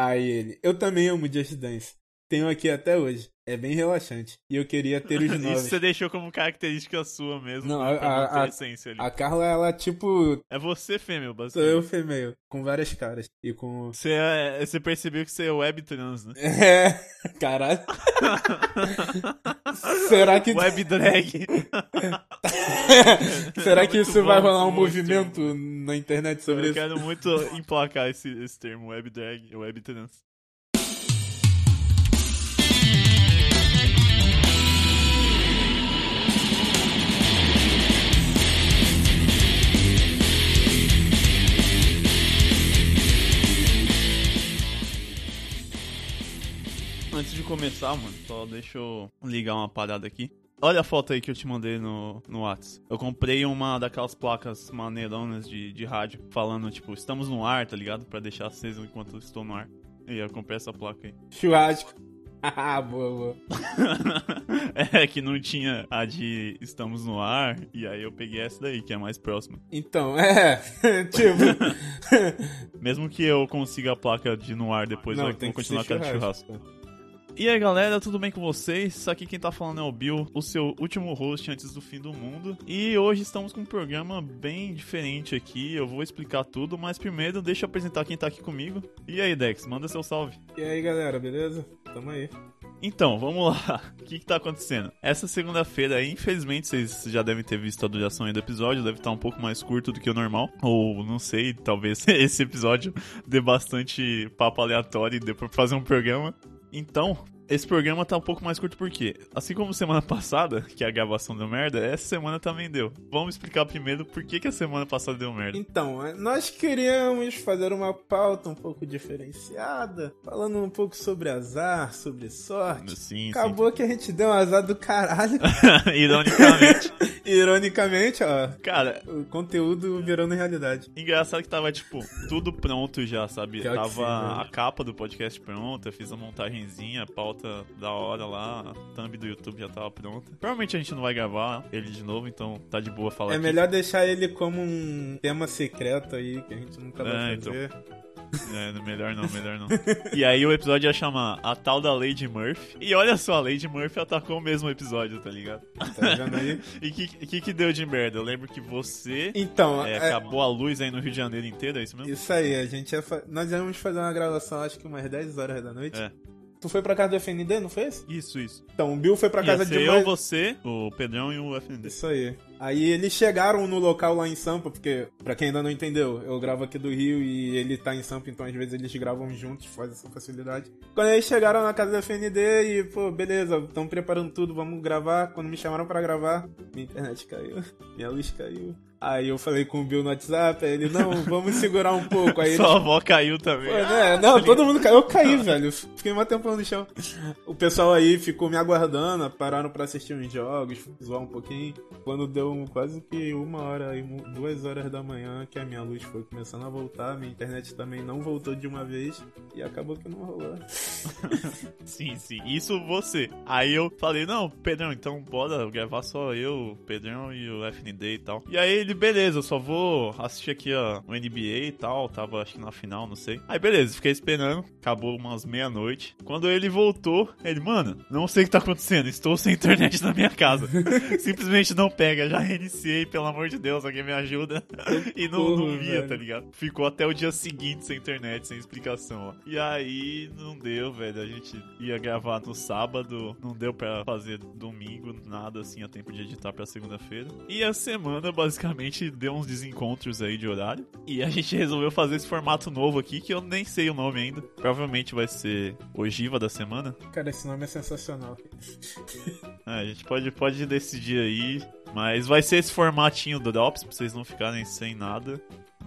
Aí ele, eu também amo Just Dance. Tenho aqui até hoje. É bem relaxante. E eu queria ter os novos. Isso você deixou como característica sua mesmo. Não, né, a- a- essência ali. A Carla, ela, tipo, É você, fêmea, sou basicamente. eu female, com várias caras. E com. Você, é- você percebeu que você é web trans, né? É, caralho. Será que. Web drag. Será que isso vai rolar um movimento na internet sobre Eu isso? quero muito emplacar esse, esse termo, web drag, web trans. Antes de começar, mano, só deixa eu ligar uma parada aqui. Olha a foto aí que eu te mandei no, no Whats. Eu comprei uma daquelas placas maneironas de, de rádio, falando, tipo, estamos no ar, tá ligado? Pra deixar aceso enquanto eu estou no ar. E eu comprei essa placa aí. Churrasco. Ah, boa, boa. é que não tinha a de estamos no ar, e aí eu peguei essa daí, que é mais próxima. Então, é. tipo. Mesmo que eu consiga a placa de no ar depois, eu tem vou continuar com a de churrasco. E aí galera, tudo bem com vocês? Aqui quem tá falando é o Bill, o seu último host antes do fim do mundo. E hoje estamos com um programa bem diferente aqui, eu vou explicar tudo, mas primeiro deixa eu apresentar quem tá aqui comigo. E aí Dex, manda seu salve. E aí, galera, beleza? Tamo aí. Então, vamos lá. O que, que tá acontecendo? Essa segunda-feira, infelizmente, vocês já devem ter visto a duração aí do episódio, deve estar um pouco mais curto do que o normal. Ou não sei, talvez esse episódio dê bastante papo aleatório e dê pra fazer um programa. Então, esse programa tá um pouco mais curto porque, assim como semana passada, que a gravação deu merda, essa semana também deu. Vamos explicar primeiro por que, que a semana passada deu merda. Então, é, nós queríamos fazer uma pauta um pouco diferenciada, falando um pouco sobre azar, sobre sorte. Sim, Acabou que a gente deu um azar do caralho. sim. Ironicamente. Ironicamente, ó, Cara, o conteúdo virando realidade. Engraçado que tava, tipo, tudo pronto já, sabe? Pior tava sim, a capa do podcast pronta, fiz a montagenzinha, a pauta da hora lá, a thumb do YouTube já tava pronta. Provavelmente a gente não vai gravar ele de novo, então tá de boa falar É aqui. melhor deixar ele como um tema secreto aí, que a gente nunca vai É, então. fazer. É, não, melhor não, melhor não. e aí o episódio ia chamar A Tal da Lady Murphy. E olha só, a Lady Murphy atacou o mesmo episódio, tá ligado? Tá vendo aí? E o que, que que deu de merda? Eu lembro que você... Então, é, é, acabou a luz aí no Rio de Janeiro inteiro, é isso mesmo? isso aí, a gente ia fa... nós íamos fazer uma gravação acho que umas 10 horas da noite. É. Tu foi pra casa do FND, não foi isso? Isso. Então, o Bill foi pra Ia casa ser de eu, você, o Pedrão e o FND. Isso aí. Aí eles chegaram no local lá em Sampa, porque, pra quem ainda não entendeu, eu gravo aqui do Rio e ele tá em Sampa, então às vezes eles gravam juntos, faz essa facilidade. Quando eles chegaram na casa da FND e, pô, beleza, estão preparando tudo, vamos gravar. Quando me chamaram pra gravar, minha internet caiu, minha luz caiu. Aí eu falei com o Bill no WhatsApp, aí ele, não, vamos segurar um pouco. Aí Sua avó caiu também. Pô, né? Não, todo mundo caiu. Eu caí, velho. Fiquei um tempão no chão. O pessoal aí ficou me aguardando, pararam pra assistir uns jogos, zoar um pouquinho. Quando deu quase que uma hora e duas horas da manhã que a minha luz foi começando a voltar, minha internet também não voltou de uma vez e acabou que não rolou. Sim, sim. Isso você. Aí eu falei, não, Pedrão, então bora gravar só eu, o Pedrão e o FND e tal. E aí ele, beleza, eu só vou assistir aqui ó, o NBA e tal. Tava acho que na final, não sei. Aí beleza, fiquei esperando. Acabou umas meia-noite. Quando ele voltou, ele, mano, não sei o que tá acontecendo. Estou sem internet na minha casa. Simplesmente não pega. Já reiniciei, pelo amor de Deus, alguém me ajuda. e não, não Porra, via, velho. tá ligado? Ficou até o dia seguinte sem internet, sem explicação, ó. E aí não deu, velho. A gente ia gravar no sábado, não deu pra fazer domingo, nada assim, a tempo de editar pra segunda-feira. E a semana basicamente deu uns desencontros aí de horário. E a gente resolveu fazer esse formato novo aqui, que eu nem sei o nome ainda. Provavelmente vai ser Ogiva da semana. Cara, esse nome é sensacional. É, a gente pode, pode decidir aí. Mas vai ser esse formatinho do Drops, pra vocês não ficarem sem nada.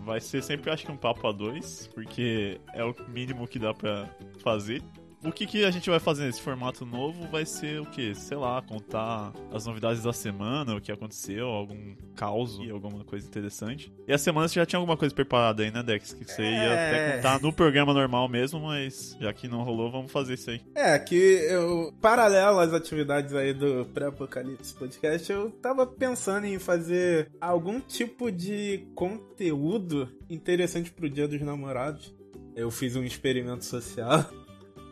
Vai ser sempre, acho que um papo a dois, porque é o mínimo que dá pra fazer. O que, que a gente vai fazer nesse formato novo vai ser o que? Sei lá, contar as novidades da semana, o que aconteceu, algum caos e alguma coisa interessante. E a semana você já tinha alguma coisa preparada aí, né, Dex? Que você ia É. até contar no programa normal mesmo, mas já que não rolou, vamos fazer isso aí. É, que eu, paralelo às atividades aí do Pré-Apocalipse Podcast, eu tava pensando em fazer algum tipo de conteúdo interessante pro Dia dos Namorados. Eu fiz um experimento social.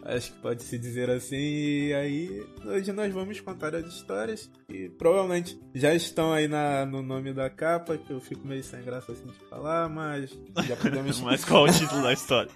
Acho que pode se dizer assim. E aí, hoje nós vamos contar as histórias. E provavelmente já estão aí na, no nome da capa, que eu fico meio sem graça assim de falar, mas já podemos. mas qual o título da história?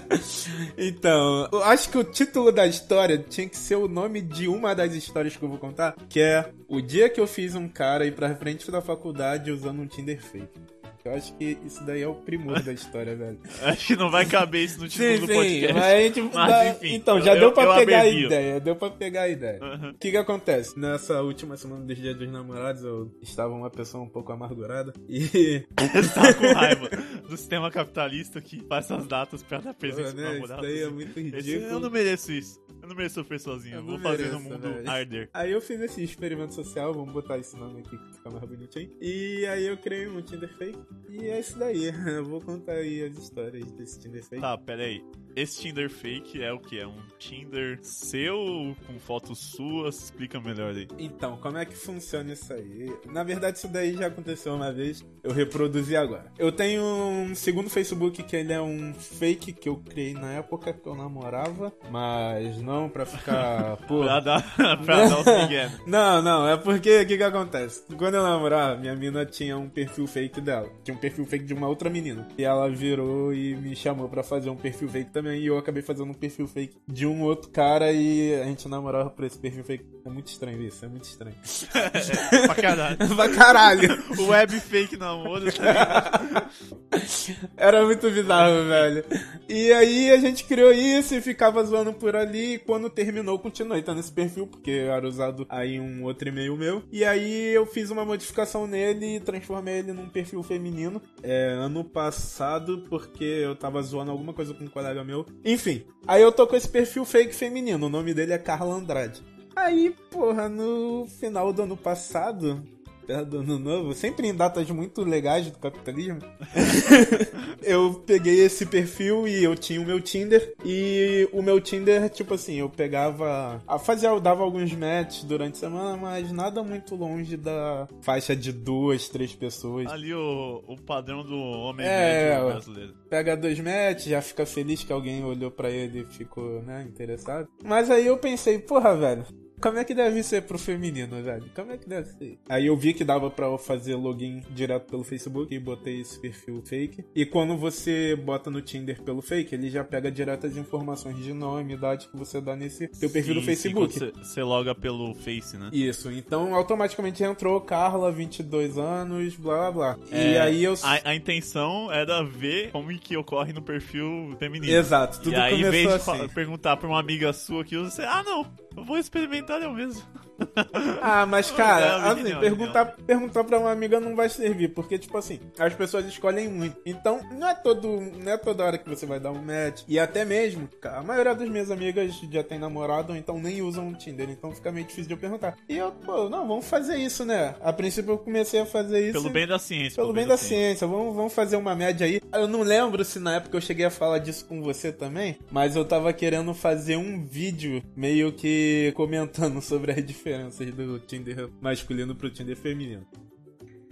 então, eu acho que o título da história tinha que ser o nome de uma das histórias que eu vou contar, que é O dia que eu fiz um cara ir pra frente da faculdade usando um Tinder fake. Eu acho que isso daí é o primor da história, velho. Acho que não vai caber isso no título sim, do sim, podcast. Mas, gente Mas, dá- enfim, então, já eu- deu pra pegar a ideia, deu pra pegar a ideia. Uhum. O que que acontece? Nessa última semana dos dias dos namorados, eu estava uma pessoa um pouco amargurada e... tá com raiva do sistema capitalista que faz essas datas pra dar presente pro né, Isso daí é muito Esse- ridículo. eu não mereço isso. Não mereço sofrer sozinho. Eu vou não fazer mereço, no mundo velho. arder. Aí eu fiz esse experimento social, vamos botar esse nome aqui que fica mais bonitinho. E aí eu criei um Tinder fake. E é isso daí. Eu vou contar aí as histórias desse Tinder fake. Tá, pera aí. Esse Tinder fake é o que? É um Tinder seu com fotos suas? Explica melhor aí. Então, como é que funciona isso aí? Na verdade, isso daí já aconteceu uma vez. Eu reproduzi agora. Eu tenho um segundo Facebook que ele é um fake que eu criei na época que eu namorava, mas não pra ficar. Pô. Pra dar, pra dar os migué. Não, não, é porque o que que acontece? Quando eu namorava, minha mina tinha um perfil fake dela. Tinha um perfil fake de uma outra menina. E ela virou e me chamou pra fazer um perfil fake também. E eu acabei fazendo um perfil fake de um outro cara e a gente namorava por esse perfil fake. É muito estranho isso, é muito estranho. É, pra caralho. pra caralho! O web fake namoro? Era muito bizarro, velho. E aí a gente criou isso e ficava zoando por ali. Quando terminou, continuei tá nesse perfil, porque era usado aí um outro e-mail meu. E aí eu fiz uma modificação nele e transformei ele num perfil feminino. É, ano passado, porque eu tava zoando alguma coisa com um colega meu. Enfim, aí eu tô com esse perfil fake feminino. O nome dele é Carla Andrade. Aí, porra, no final do ano passado, perto do ano novo, sempre em datas muito legais do capitalismo, eu peguei esse perfil e eu tinha o meu Tinder. E o meu Tinder, tipo assim, eu pegava. a- Fazia, eu dava alguns matches durante a semana, mas nada muito longe da faixa de duas, três pessoas. Ali o, o padrão do homem É, médio brasileiro. Pega dois matches, já fica feliz que alguém olhou pra ele e ficou, né, interessado. Mas aí eu pensei, porra, velho. Como é que deve ser pro feminino, velho? Como é que deve ser? Aí eu vi que dava pra eu fazer login direto pelo Facebook e botei esse perfil fake. E quando você bota no Tinder pelo fake, ele já pega direto as informações de nome, idade que você dá nesse teu perfil do Sim, Facebook. sim, quando Você loga pelo Face, né? Isso, então automaticamente entrou Carla, 22 anos, blá blá blá. E É, aí eu. A, a intenção era ver como que ocorre no perfil feminino. Exato, tudo e aí, em começou vez de assim. perguntar pra uma amiga sua que usa, você, ah, não, vou experimentar eu mesmo. Ah, mas cara, a assim, opinião, perguntar, perguntar pra uma amiga não vai servir, porque, tipo assim, as pessoas escolhem muito. Então, não é, todo, não é toda hora que você vai dar um match. E até mesmo, a maioria das minhas amigas já tem namorado, ou então nem usam o Tinder, então fica meio difícil de eu perguntar. E eu, pô, não, vamos fazer isso, né? A princípio eu comecei a fazer isso. Pelo bem da ciência. Pelo bem da ciência, vamos, vamos fazer uma média aí. Eu não lembro se na época eu cheguei a falar disso com você também, mas eu tava querendo fazer um vídeo meio que comentando sobre as diferenças do Tinder masculino pro Tinder feminino.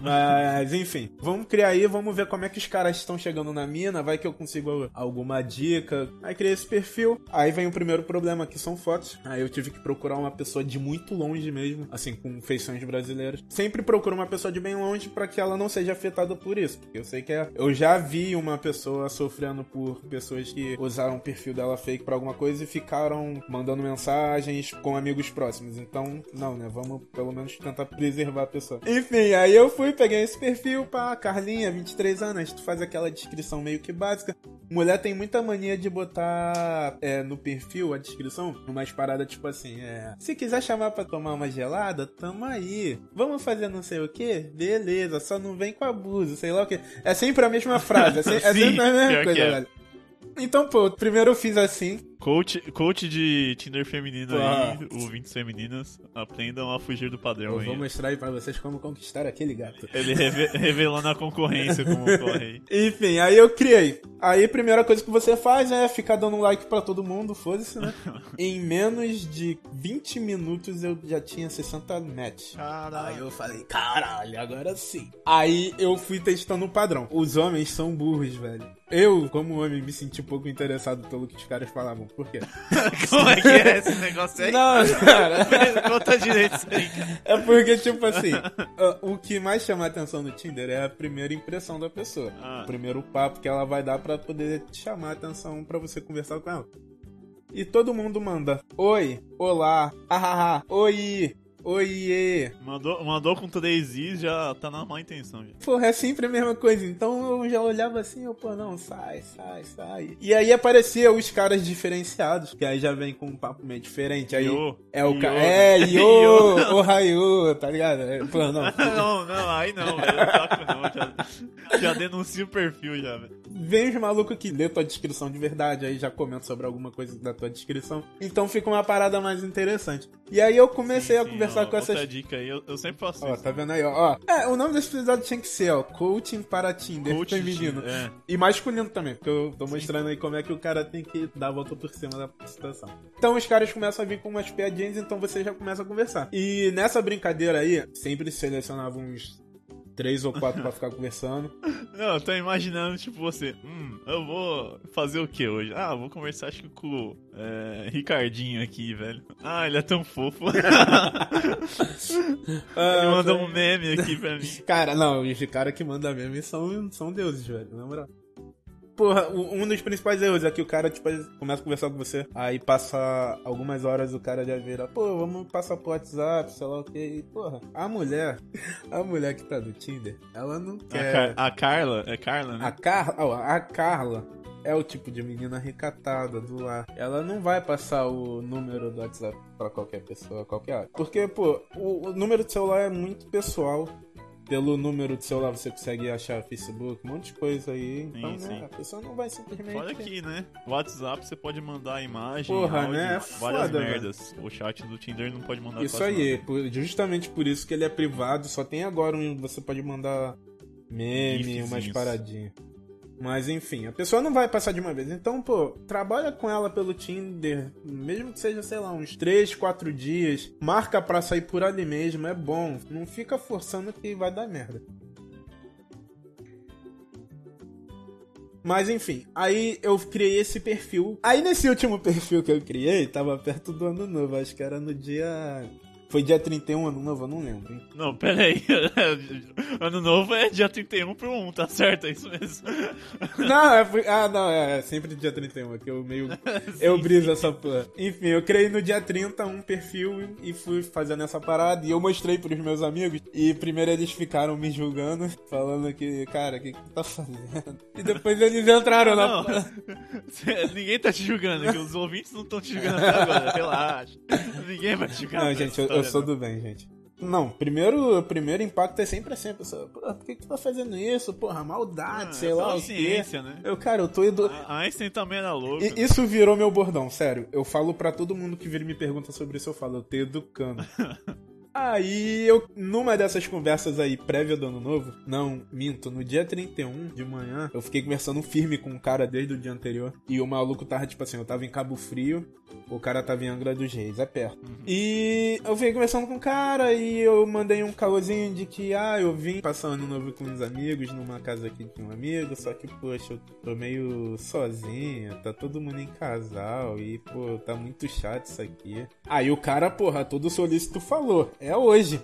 Mas, enfim, vamos criar aí, vamos ver como é que os caras estão chegando na mina, vai que eu consigo alguma dica. Aí criei esse perfil. Aí vem o primeiro problema, que são fotos. Aí eu tive que procurar uma pessoa de muito longe mesmo, assim, com feições brasileiras. Sempre procuro uma pessoa de bem longe pra que ela não seja afetada por isso, porque eu sei que é... eu já vi uma pessoa sofrendo por pessoas que usaram o perfil dela fake pra alguma coisa e ficaram mandando mensagens com amigos próximos. Então, não, né? Vamos pelo menos tentar preservar a pessoa. Enfim, aí eu fui, peguei esse perfil, pá, Carlinha, 23 anos, tu faz aquela descrição meio que básica. Mulher tem muita mania de botar é, no perfil a descrição umas paradas tipo assim, é. Se quiser chamar pra tomar uma gelada, tamo aí. Vamos fazer não sei o que? Beleza, só não vem com abuso, sei lá o que. É sempre a mesma frase, é, se- é sempre a mesma coisa, é. velho. Então, pô, primeiro eu fiz assim. Coach, coach de Tinder feminino Ah. aí, ouvintes femininas, aprendam a fugir do padrão Eu aí. vou mostrar aí pra vocês como conquistar aquele gato. Ele reve- revelando a concorrência como corre aí. Enfim, aí eu criei. Aí a primeira coisa que você faz é ficar dando like pra todo mundo, foda-se, né? em menos de 20 minutos eu já tinha 60 match. Aí Caralho. eu falei, caralho, agora sim. Aí eu fui testando o padrão. Os homens são burros, velho. Eu, como homem, me senti um pouco interessado pelo que os caras falavam. Por quê? Como é que é esse negócio aí? Não, cara. Conta direito isso aí, cara. É porque, tipo assim, o que mais chama a atenção no Tinder é a primeira impressão da pessoa. Ah. O primeiro papo que ela vai dar pra poder te chamar a atenção pra você conversar com ela. E todo mundo manda: Oi, olá, ahaha, oi, oiê. Mandou, mandou com três Is, já tá na má intenção. Já. Porra, é sempre a mesma coisa. Então eu já olhava assim, eu, pô, não, sai, sai, sai. E aí aparecia os caras diferenciados, que aí já vem com um papo meio diferente. Aí Yo, é o cara. É, yo, o raio, tá ligado? É, Pô, não. Não, não, aí não, velho. Já, já denuncio o perfil já, velho. Vem os malucos que lê tua descrição de verdade, aí já comenta sobre alguma coisa da tua descrição. Então fica uma parada mais interessante. E aí eu comecei a Sim, conversar ó, com essas. Outra dica aí, eu, eu sempre faço Ó, isso. tá vendo aí, ó. ó. É, o nome desse episódio tinha que ser, ó, Coaching para Tinder Coach de feminino. É. E masculino também, porque eu tô mostrando aí como é que o cara tem que dar a volta por cima da situação. Então os caras começam a vir com umas piadinhas, então você já começa a conversar. E nessa brincadeira aí, sempre selecionava uns três ou quatro pra ficar conversando. Não, eu tô imaginando, tipo, você, hum, eu vou fazer o que hoje? Ah, eu vou conversar, acho que com o é, Ricardinho aqui, velho. Ah, ele é tão fofo. Ah, ele mandou foi- um meme aqui pra mim. Cara, não, os caras que mandam meme são, são deuses, velho, na moral. Porra, um dos principais erros é que o cara, tipo, começa a conversar com você, aí passa algumas horas o cara já vira, pô, vamos passar pro WhatsApp, sei lá o que, e, porra, a mulher, a mulher que tá no Tinder, ela não A, quer... Car- a Carla, é Carla, né? A, Car... ó, a Carla é o tipo de menina recatada do lar. Ela não vai passar o número do WhatsApp pra qualquer pessoa, qualquer hora. Porque, pô, o, o número de celular é muito pessoal. Pelo número de celular você consegue achar Facebook, um monte de coisa aí. Então, né, sim. a pessoa não vai simplesmente. Olha aqui, né? WhatsApp você pode mandar imagem, Porra, áudio, né? Várias foda, merdas. O chat do Tinder não pode mandar Isso aí, nada. justamente por isso que ele é privado, só tem agora um. Você pode mandar meme, Gifzinhos. umas paradinhas. Mas enfim, a pessoa não vai passar de uma vez. Então, pô, trabalha com ela pelo Tinder, mesmo que seja, sei lá, uns 3, 4 dias. Marca pra sair por ali mesmo, é bom. Não fica forçando que vai dar merda. Mas enfim, aí eu criei esse perfil. Aí nesse último perfil que eu criei, tava perto do ano novo, acho que era no dia. Foi dia 31, ano novo, eu não lembro. hein? Não, pera aí. ano novo é dia 31 pro 1, tá certo? É isso mesmo. Não, é. Ah, não, é, é sempre dia 31, é que eu meio. eu briso essa porra. Enfim, eu criei no dia 30 um perfil e fui fazendo essa parada e eu mostrei pros meus amigos. E primeiro eles ficaram me julgando, falando que, cara, o que, que tu tá fazendo? E depois eles entraram Não, na. Cê- ninguém tá te julgando, que os ouvintes não estão te julgando até agora, relaxa. Ninguém vai te julgar. Não, gente, eu, eu sou não. do bem, gente. Não, primeiro, primeiro impacto é sempre assim, pessoa, por que, que tu tá fazendo isso? Porra, maldade, Ah, sei é lá só o ciência, né? Eu, cara, eu tô edu... A Einstein também era louco. E- Isso virou meu bordão, sério. Eu falo pra todo mundo que vira e me pergunta sobre isso, eu falo, eu tô educando. Aí eu, numa dessas conversas aí, prévia do ano novo, não, minto, no dia 31 de manhã, eu fiquei conversando firme com um cara desde o dia anterior. E o maluco tava, tipo assim, eu tava em Cabo Frio, o cara tava em Angra dos Reis, é perto. E eu fiquei conversando com o cara e eu mandei um calorzinho de que, ah, eu vim passar o ano novo com os amigos numa casa aqui de um amigo, só que, poxa, eu tô meio sozinha, tá todo mundo em casal e, pô, tá muito chato isso aqui. Aí o cara, porra, todo solícito falou, é hoje.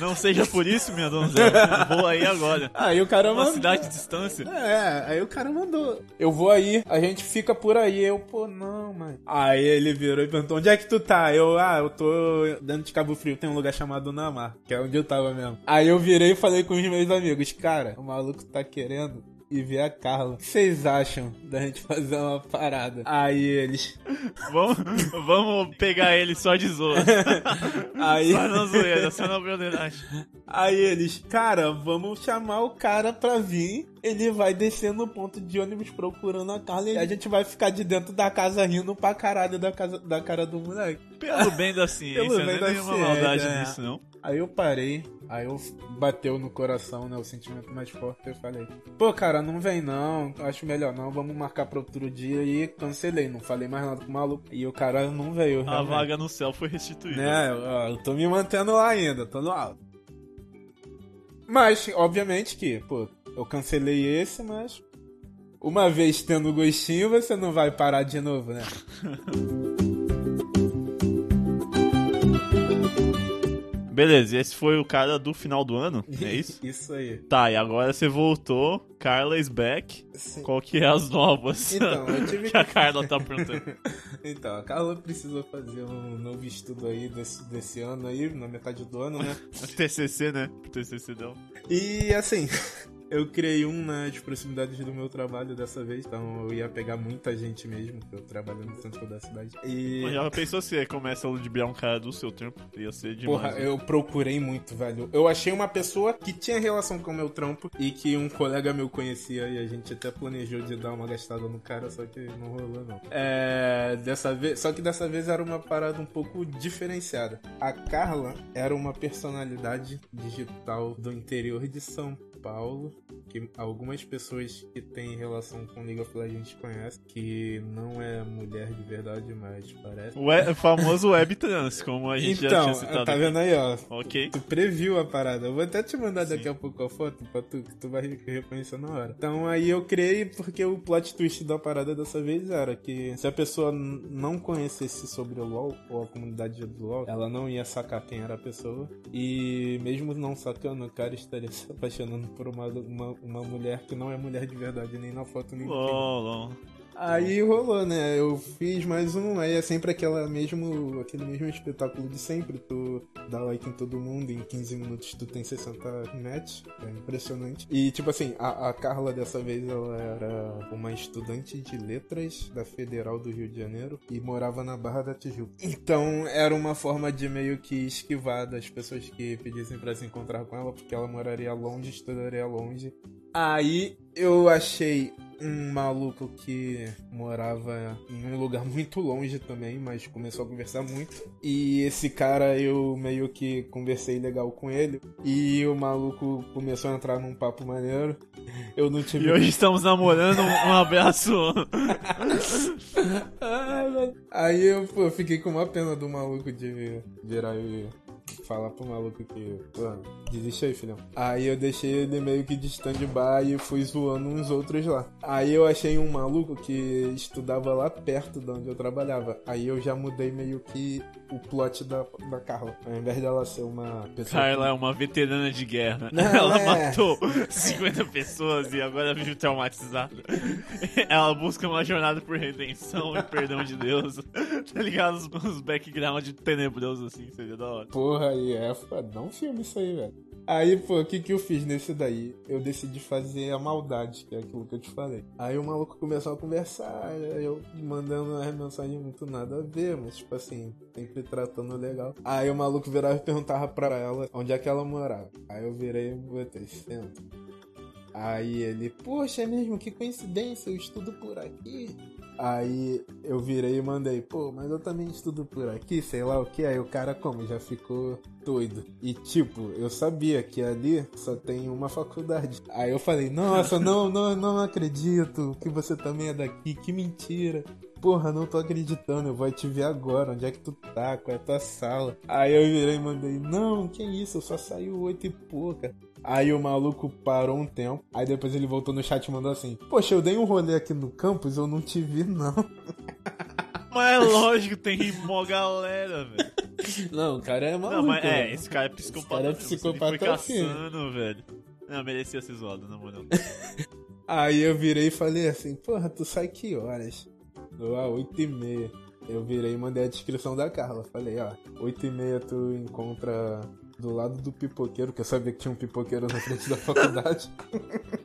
Não, não seja por isso, minha donzela. Vou aí agora. Aí o cara Uma mandou. cidade de distância. É, aí o cara mandou. Eu vou aí, a gente fica por aí. Eu, pô, não, mãe. Aí ele virou e perguntou: onde é que tu tá? Eu, ah, eu tô dentro de Cabo Frio, tem um lugar chamado Namar, que é onde eu tava mesmo. Aí eu virei e falei com os meus amigos: cara, o maluco tá querendo e ver a Carla. O que vocês acham da gente fazer uma parada? Aí eles. Vamos, vamos pegar ele só de zoa. Aí, Só na zoeira, só na broderagem. aí eles, cara, vamos chamar o cara pra vir. Ele vai descer no ponto de ônibus procurando a Carla e a gente vai ficar de dentro da casa rindo pra caralho da, casa, da cara do moleque. Pelo bem da ciência, Pelo não bem é da nenhuma ciência, maldade é. nisso, não. Aí eu parei, aí eu bateu no coração, né? O sentimento mais forte. Eu falei, pô, cara, não vem não, acho melhor não, vamos marcar pra outro dia. E cancelei, não falei mais nada com o maluco. E o cara não veio. A realmente. vaga no céu foi restituída. Né, eu, eu tô me mantendo lá ainda, tô no alto. Mas, obviamente que, pô, eu cancelei esse, mas. Uma vez tendo gostinho, você não vai parar de novo, né? Beleza, e esse foi o cara do final do ano, é isso? Isso aí. Tá, e agora você voltou, Carla is back. Sim. Qual que é as novas? Então, eu tive que a que- Carla tá perguntando. Então, a Carla precisou fazer um novo estudo aí desse, desse ano aí, na metade do ano, né? TCC, né? TCC dela. E assim, eu criei um nas proximidades do meu trabalho dessa vez, então eu ia pegar muita gente mesmo, que eu trabalho no centro da cidade. E. Mas já pensou se você começa a ludibriar um cara do seu tempo? Ia ser demais. Porra, né? eu procurei muito, velho. Eu achei uma pessoa que tinha relação com o meu trampo e que um colega meu conhecia e a gente até planejou de dar uma gastada no cara, só que não rolou não. É, dessa vez, só que dessa vez era uma parada um pouco diferenciada. A Carla era uma personalidade digital do interior de São Paulo, que algumas pessoas que têm relação com League of Legends conhecem, que não é mulher de verdade, mas parece. O, famoso web trans, como a gente já Então, tinha citado. tá vendo aí, ó. Ok. Tu previu a parada. Eu vou até te mandar daqui Sim. a pouco a foto pra tu, que tu vai reconhecer na hora. Então aí eu criei porque o plot twist da parada dessa vez era que se a pessoa não conhecesse sobre o LoL ou a comunidade do LoL, ela não ia sacar quem era a pessoa. E mesmo não sacando, o cara estaria se apaixonando por uma, uma, uma mulher que não é mulher de verdade, nem na foto, nem. LOL, LOL. Aí rolou, né? Eu fiz mais um, aí é sempre aquela mesmo, aquele mesmo espetáculo de sempre. Tu dá like em todo mundo, em 15 minutos tu tem 60 match. É impressionante. E tipo assim, a, a Carla dessa vez ela era uma estudante de letras da Federal do Rio de Janeiro e morava na Barra da Tijuca. Então era uma forma de meio que esquivar das pessoas que pedissem pra se encontrar com ela, porque ela moraria longe, estudaria longe. Aí eu achei um maluco que morava em um lugar muito longe também, mas começou a conversar muito. E esse cara eu meio que conversei legal com ele. E o maluco começou a entrar num papo maneiro. Eu não tive. E hoje estamos namorando. Um abraço. Aí eu pô, fiquei com uma pena do maluco de virar e falar pro maluco que, pô, desiste aí, filhão. Aí eu deixei ele meio que de stand-by e fui zoando uns outros lá. Aí eu achei um maluco que estudava lá perto de onde eu trabalhava. Aí eu já mudei meio que o plot da, da Carla. Ao invés dela ser uma pessoa. Carla é uma veterana de guerra. Não, Ela é. matou 50 pessoas e agora vive traumatizada. Ela busca uma jornada por redenção e perdão de Deus. Tá ligado? Os, os background tenebrosos assim, seria da hora. Porra, aí é. Dá um filme isso aí, velho. Aí, pô, o que que eu fiz nesse daí? Eu decidi fazer a maldade, que é aquilo que eu te falei. Aí o maluco começou a conversar, eu mandando uma mensagem muito nada a ver, mas tipo assim, sempre tratando legal. Aí o maluco virava e perguntava pra ela onde é que ela morava. Aí eu virei e botei centro. Aí ele, poxa, é mesmo, que coincidência, eu estudo por aqui. Aí eu virei e mandei, pô, mas eu também estudo por aqui, sei lá o que. Aí o cara, como, já ficou doido. E tipo, eu sabia que ali só tem uma faculdade. Aí eu falei, nossa, não, não, não acredito que você também é daqui, que mentira. Porra, não tô acreditando, eu vou te ver agora, onde é que tu tá, qual é a tua sala? Aí eu virei e mandei, não, que isso, eu só saio oito e pouca. Aí o maluco parou um tempo, aí depois ele voltou no chat e mandou assim, poxa, eu dei um rolê aqui no campus, eu não te vi não. Mas é lógico, tem mó galera, velho. Não, o cara é maluco. Não, mas é, velho. esse cara é psicopata. cara é ele psicopata fim. caçando, velho. Não, merecia ser zoado, na moral. Aí eu virei e falei assim, porra, tu sai que horas? Eu, ah, 8 e meia. Eu virei e mandei a descrição da Carla. Falei, ó, 8 e meia tu encontra do lado do pipoqueiro, que eu sabia que tinha um pipoqueiro na frente da faculdade.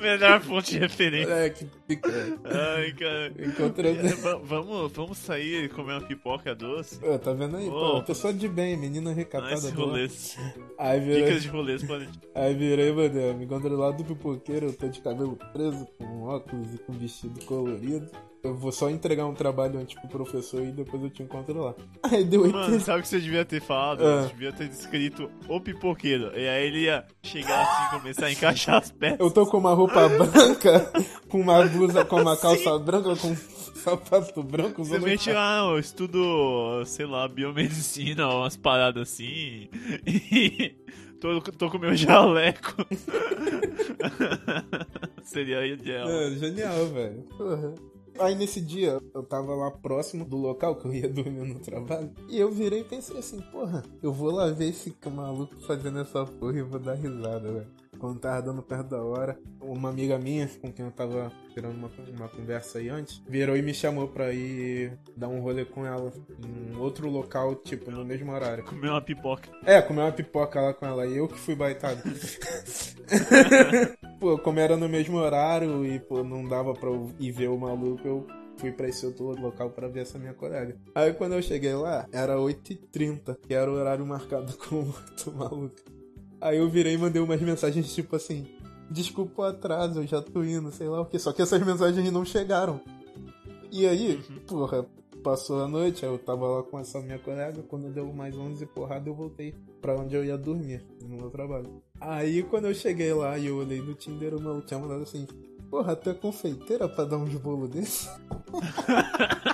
Melhor fonte de referência. Moleque, fica. Ai, cara. Encontrando. É, va- vamos, vamos sair e comer uma pipoca doce? Pô, tá vendo aí? Pô, pessoa de bem, menina recatada. Nice rolês. Aí virei, Dicas de rolês podem. aí virei, mano, me encontrei lá do pipoqueiro, eu tô de cabelo preso, com óculos e com vestido colorido. Eu vou só entregar um trabalho antes pro professor e depois eu te encontro lá. Aí deu Mano, 80. sabe o que você devia ter falado? Ah. Você devia ter descrito o pipoqueiro. E aí ele ia chegar assim e começar a encaixar as peças. Eu tô com uma roupa branca, com uma blusa, com uma calça branca, com um sapato branco. Você mete lá, eu estudo, sei lá, biomedicina, umas paradas assim. E tô, tô com meu jaleco. Seria ideal. É, genial, velho. Porra. Aí nesse dia, eu tava lá próximo do local que eu ia dormir no trabalho. E eu virei e pensei assim, porra, eu vou lá ver esse maluco fazendo essa porra e vou dar risada, velho. Quando tava dando perto da hora, uma amiga minha, com quem eu tava tirando uma, uma conversa aí antes, virou e me chamou pra ir dar um rolê com ela em outro local, tipo, no mesmo horário. Comer uma pipoca. É, comer uma pipoca lá com ela e eu que fui baitado. pô, como era no mesmo horário e, pô, não dava pra eu ir ver o maluco, eu fui pra esse outro local pra ver essa minha colega. Aí quando eu cheguei lá, era 8h30, que era o horário marcado com o outro maluco. Aí eu virei e mandei umas mensagens tipo assim: Desculpa o atraso, eu já tô indo, sei lá o que. Só que essas mensagens não chegaram. E aí, porra, passou a noite, aí eu tava lá com essa minha colega. Quando deu mais 11 porrada, eu voltei pra onde eu ia dormir, no meu trabalho. Aí quando eu cheguei lá e eu olhei no Tinder, o maluco tinha mandado assim: Porra, tu é confeiteira pra dar uns bolos desse?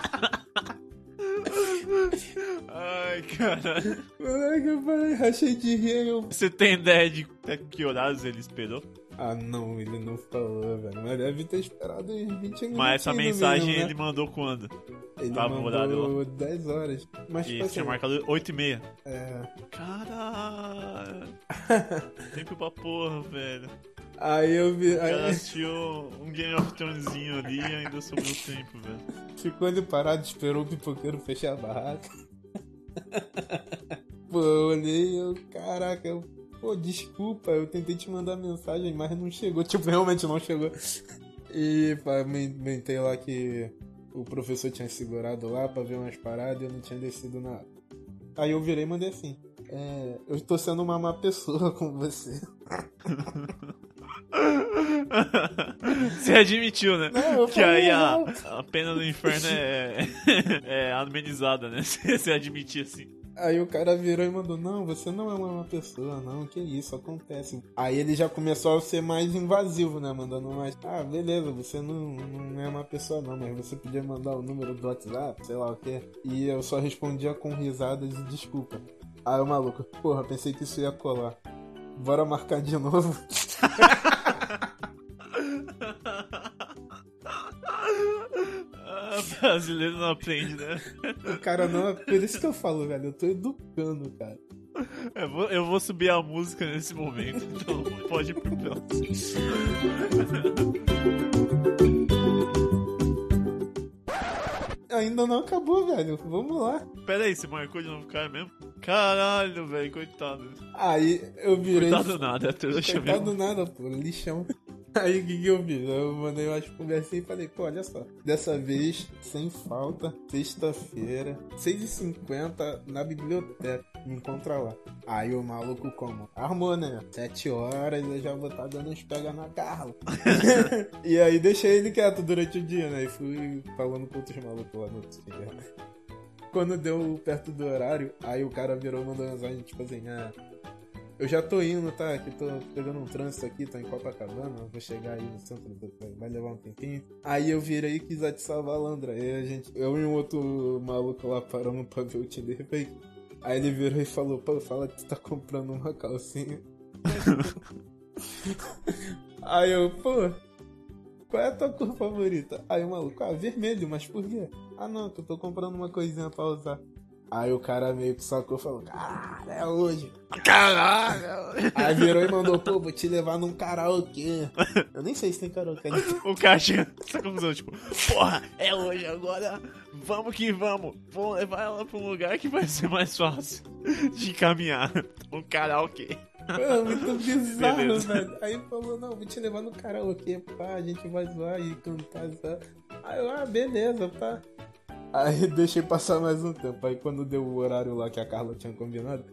Ai, caralho. Moleque, eu falei, rachei de rir. Eu... Você tem ideia de até que horários ele esperou? Ah, não, ele não falou, velho. Mas deve ter esperado uns 20 minutos. Mas essa mensagem ele mandou quando? ele tava horário mandou 10 horas. Mas, E tipo assim, tinha marcado 8 e meia. é... Caralho. Tempo pra porra, velho. Aí eu vi. Aí assistiu um Game of Thronesinho ali e ainda sobrou tempo, velho. ficou ali parado, esperou o pipoqueiro fechar a barraca. Pô, eu olhei e eu, caraca, eu, pô, desculpa, eu tentei te mandar mensagem, mas não chegou. Tipo, realmente não chegou. E pá, me inventei lá que o professor tinha segurado lá pra ver umas paradas e eu não tinha descido nada. Aí eu virei e mandei assim. É, eu tô sendo uma má pessoa com você. Você admitiu, né? Não, que aí a, a pena do inferno é, é amenizada, né? Você admitir assim. Aí o cara virou e mandou, não, você não é uma pessoa, não, que isso, acontece. Aí ele já começou a ser mais invasivo, né, mandando mais, ah, beleza, você não, não é uma pessoa não, mas você podia mandar o número do WhatsApp, sei lá o que. E eu só respondia com risadas e desculpa. Aí o maluco, porra, pensei que isso ia colar. Bora marcar de novo. brasileiro não aprende, né? O cara não, por isso que eu falo, velho, eu tô educando, cara. Eu vou, eu vou subir a música nesse momento, então pode ir pro próximo. Ainda não acabou, velho, vamos lá. Pera aí, você marcou de novo o cara mesmo? Caralho, velho, coitado. Aí eu virei... Coitado nada, é trouxa Coitado mesmo. nada, pô, lixão. Aí o que, que eu fiz? Eu mandei umas conversinhas e falei, pô, olha só. Dessa vez, sem falta, sexta-feira, 6h50 na biblioteca. Me encontra lá. Aí o maluco como? Armou, né? Sete horas eu já vou estar dando uns pega na Carla. e aí deixei ele quieto durante o dia, né? E fui falando com outros malucos lá no outro dia. Quando deu perto do horário, aí o cara virou e mandou mensagem, tipo assim, ah, eu já tô indo, tá? Que tô pegando um trânsito aqui, tô em Copacabana, vou chegar aí no centro, do- vai levar um tempinho. Aí eu virei e quis atiçar a Valandra. Aí a gente, eu e um outro maluco lá paramos pra ver o Tinder fake. Aí ele virou e falou, pô, fala que tu tá comprando uma calcinha. aí eu, pô, qual é a tua cor favorita? Aí o maluco, ah, vermelho, mas por quê? Ah não, que eu tô comprando uma coisinha pra usar. Aí o cara meio que sacou e falou, cara, é hoje. Caralho! Aí virou e mandou, pô, vou te levar num karaokê. Eu nem sei se tem karaokê. O cara chega essa conclusão, tipo, porra, é hoje agora, vamos que vamos, vamos levar ela pra um lugar que vai ser mais fácil de caminhar. Um karaokê. Pô, muito bizarro, Beleza. velho. Aí falou, não, vou te levar no karaokê, pá, a gente vai zoar e cantar, zoar. Aí eu, ah, beleza, pá. Aí deixei passar mais um tempo. Aí quando deu o horário lá que a Carla tinha combinado,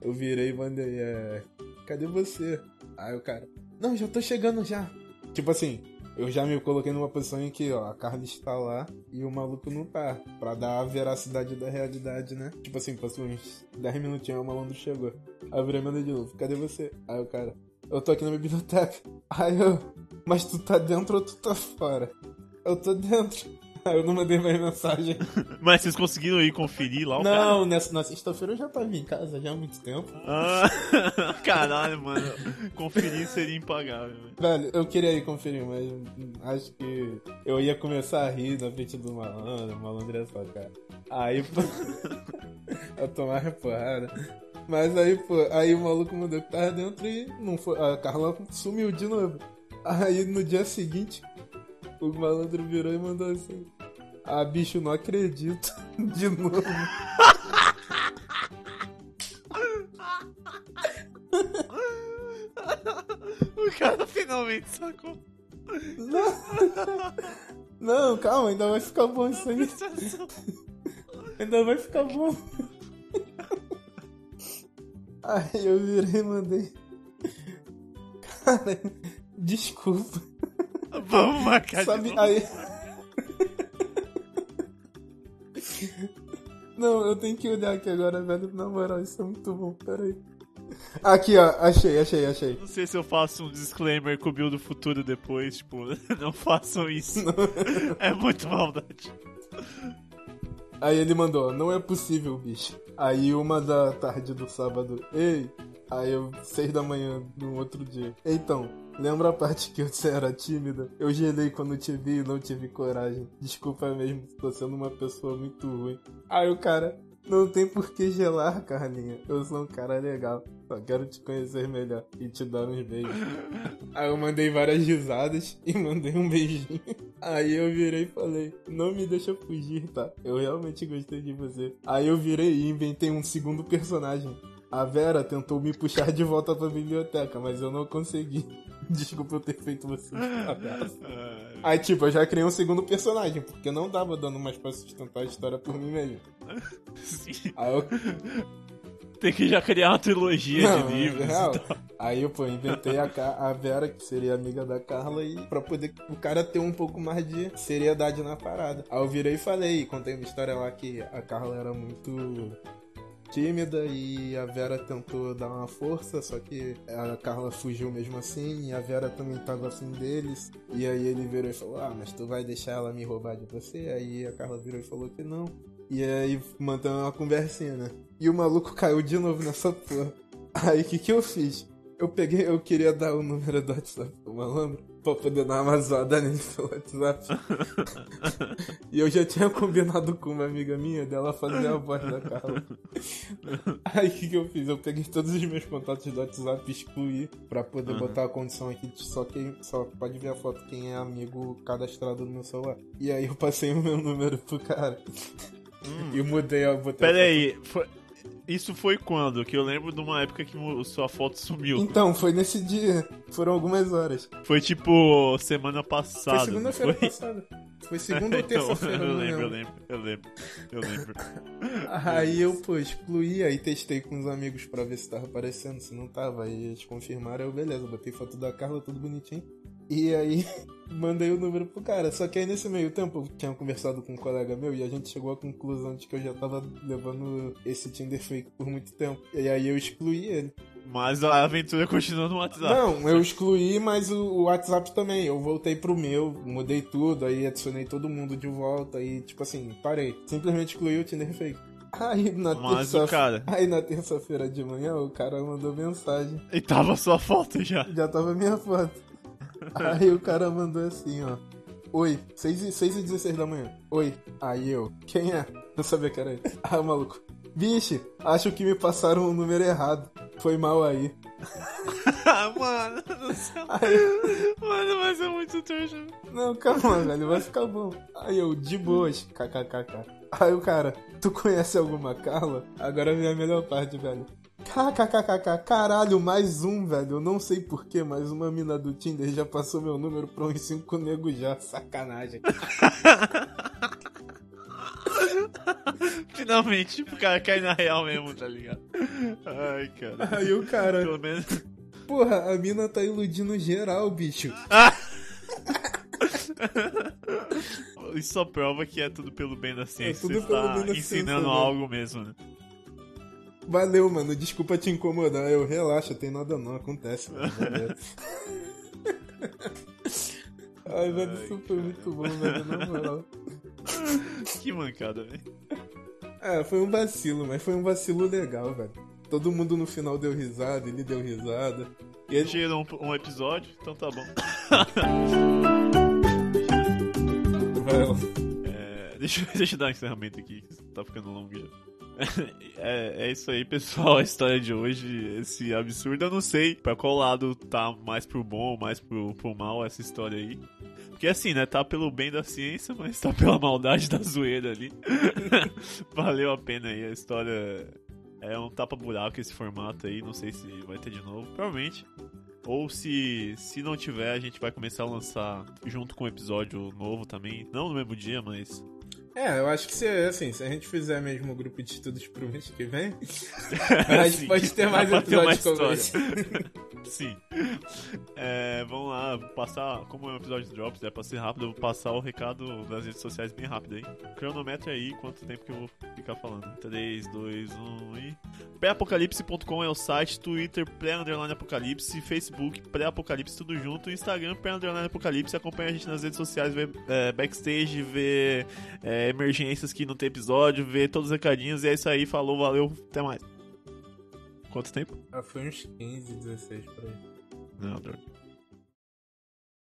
eu virei e mandei, é. Cadê você? Aí o cara, não, já tô chegando já. Tipo assim, eu já me coloquei numa posição em que, ó, a Carla está lá e o maluco não tá. Pra dar a veracidade da realidade, né? Tipo assim, passou uns 10 minutinhos, o malandro chegou. Aí eu virei mandei de novo, cadê você? Aí o cara, eu tô aqui na biblioteca. Aí eu, mas tu tá dentro ou tu tá fora? Eu tô dentro. Eu não mandei mais mensagem. Mas vocês conseguiram ir conferir lá o cara? Não, nessa, na sexta-feira eu já tava em casa já há muito tempo. Ah, caralho, mano. Conferir seria impagável. velho. Velho, eu queria ir conferir, mas acho que eu ia começar a rir na frente do malandro, o malandro é só, cara. Aí, pô, eu tomava porrada. Mas aí, pô, aí o maluco mandou que tava dentro e não foi, a Carla sumiu de novo. Aí no dia seguinte, o malandro virou e mandou assim: Ah, bicho, não acredito. De novo. O cara finalmente sacou. Não, calma, ainda vai ficar bom isso aí. Ainda vai ficar bom. Aí eu virei e mandei. Cara, desculpa. Vamos marcar de Sabe, novo. aí. Não, eu tenho que olhar aqui agora, velho. Na moral, isso é muito bom. Pera aí. Aqui, ó. Achei, achei, achei. Não sei se eu faço um disclaimer com o Bill do futuro depois, tipo, não façam isso. É muito maldade. Aí ele mandou, não é possível, bicho. Aí uma da tarde do sábado, ei. Aí eu, seis da manhã no outro dia. Então, lembra a parte que você era tímida? Eu gelei quando te vi e não tive coragem. Desculpa mesmo, tô sendo uma pessoa muito ruim. Aí o cara, não tem por que gelar, Carlinha. Eu sou um cara legal. Só quero te conhecer melhor e te dar uns beijos. Aí eu mandei várias risadas e mandei um beijinho. Aí eu virei e falei, não me deixa fugir, tá? Eu realmente gostei de você. Aí eu virei e inventei um segundo personagem. A Vera tentou me puxar de volta pra biblioteca, mas eu não consegui. Desculpa eu ter feito você Aí, tipo, eu já criei um segundo personagem, porque não dava dando mais pra sustentar a história por mim mesmo. sim. Aí eu Tem que já criar uma trilogia Não, de livros é real. e tal. Aí eu, pô, inventei a, a Vera, que seria amiga da Carla, e pra poder o cara ter um pouco mais de seriedade na parada. Aí eu virei e falei, contei uma história lá que a Carla era muito tímida e a Vera tentou dar uma força, só que a Carla fugiu mesmo assim, e a Vera também tava afim deles. E aí ele virou e falou: Ah, mas tu vai deixar ela me roubar de você? Aí a Carla virou e falou que não. E aí mantendo uma conversinha, né? E o maluco caiu de novo nessa porra. Aí o que que eu fiz? Eu peguei, eu queria dar o número do WhatsApp pro malandro pra poder dar uma zoada nele pelo WhatsApp. e eu já tinha combinado com uma amiga minha dela fazer a voz da Carla. Aí o que, que eu fiz? Eu peguei todos os meus contatos do WhatsApp e excluí pra poder Uhum. botar a condição aqui de só quem só pode ver a foto quem é amigo cadastrado no meu celular. E aí eu passei o meu número pro cara. E mudei a botei Pera aí, foi- isso foi quando? Que eu lembro de uma época que sua foto sumiu. Então, foi nesse dia. Foram algumas horas. Foi tipo semana Foi passada. não segunda-feira foi? passada. Foi segunda ou Então, terça-feira, eu não lembro, eu lembro. lembro, eu lembro, eu lembro. Aí eu, pô, excluí, aí testei com os amigos pra ver se tava aparecendo, se não tava. Aí eles confirmaram, eu, beleza, botei foto da Carla, tudo bonitinho. E aí, mandei o número pro cara. Só que aí nesse meio tempo eu tinha conversado com um colega meu e a gente chegou à conclusão de que eu já tava levando esse Tinder fake por muito tempo. E aí eu excluí ele. Mas a aventura continua no WhatsApp. Não, eu excluí, mas o, o WhatsApp também. Eu voltei pro meu, mudei tudo, aí adicionei todo mundo de volta e, tipo assim, parei. Simplesmente excluí o Tinder fake. Aí na Mas terça cara. Aí na terça-feira de manhã o cara mandou mensagem. E tava sua foto já. Já tava minha foto. Aí o cara mandou assim, ó. Oi, 6 e, 6 e 16 da manhã. Oi. Aí eu, quem é? Não sabia que era ele. Ah, maluco. Vixe, acho que me passaram o número errado. Foi mal aí. Mano, do céu. Aí, Mano, vai ser muito trouxa. não, calma, velho, vai ficar bom. Aí eu, de boas, kkkk. Aí o cara, tu conhece alguma Carla? Agora vem a melhor parte, velho. KKKKK, caralho, mais um, velho. Eu não sei porquê, mas uma mina do Tinder já passou meu número pra uns 5 negros já. Sacanagem. Finalmente, o cara cai na real mesmo, tá ligado? Ai, cara. Aí o cara. Pelo menos. Porra, a mina tá iludindo geral, bicho. Isso só prova que é tudo pelo bem da ciência. tudo Você pelo está bem da ensinando ciência, algo mesmo, né? Valeu, mano. Desculpa te incomodar. Eu relaxa, tem nada não, acontece. Mano. Ai, velho, isso foi muito bom, velho, na moral. Que mancada, velho. É, foi um vacilo, mas foi um vacilo legal, velho. Todo mundo no final deu risada, ele deu risada. E ele... Tira um, um episódio, então tá bom. É, deixa, deixa eu dar um encerramento aqui, que tá ficando longo já. É, é isso aí, pessoal. A história de hoje, esse absurdo, eu não sei pra qual lado tá mais pro bom mais pro, pro mal essa história aí. Porque assim, né? Tá pelo bem da ciência, mas tá pela maldade da zoeira ali. Valeu a pena aí. A história é um tapa-buraco esse formato aí. Não sei se vai ter de novo. Provavelmente. Ou se, se não tiver, a gente vai começar a lançar junto com um episódio novo também. Não no mesmo dia, mas É, eu acho que se, assim, se a gente fizer mesmo o grupo de estudos pro mês que vem, a gente Sim, pode ter mais episódios como esse. Sim. É, vamos lá, passar. Como é um episódio de Drops, é pra ser rápido, eu vou passar o recado das redes sociais bem rápido aí. Cronometra aí quanto tempo que eu vou ficar falando. 3, 2, 1 e. Pré-apocalipse.com é o site, Twitter, pré-underline apocalipse, Facebook, pré-apocalipse, tudo junto, Instagram, pré-underline apocalipse. Acompanha a gente nas redes sociais, vê é, backstage, vê é, emergências que não tem episódio, vê todos os recadinhos. E é isso aí, falou, valeu, até mais. Quanto tempo? Ah, foi uns 15, 16 por aí. Não, droga.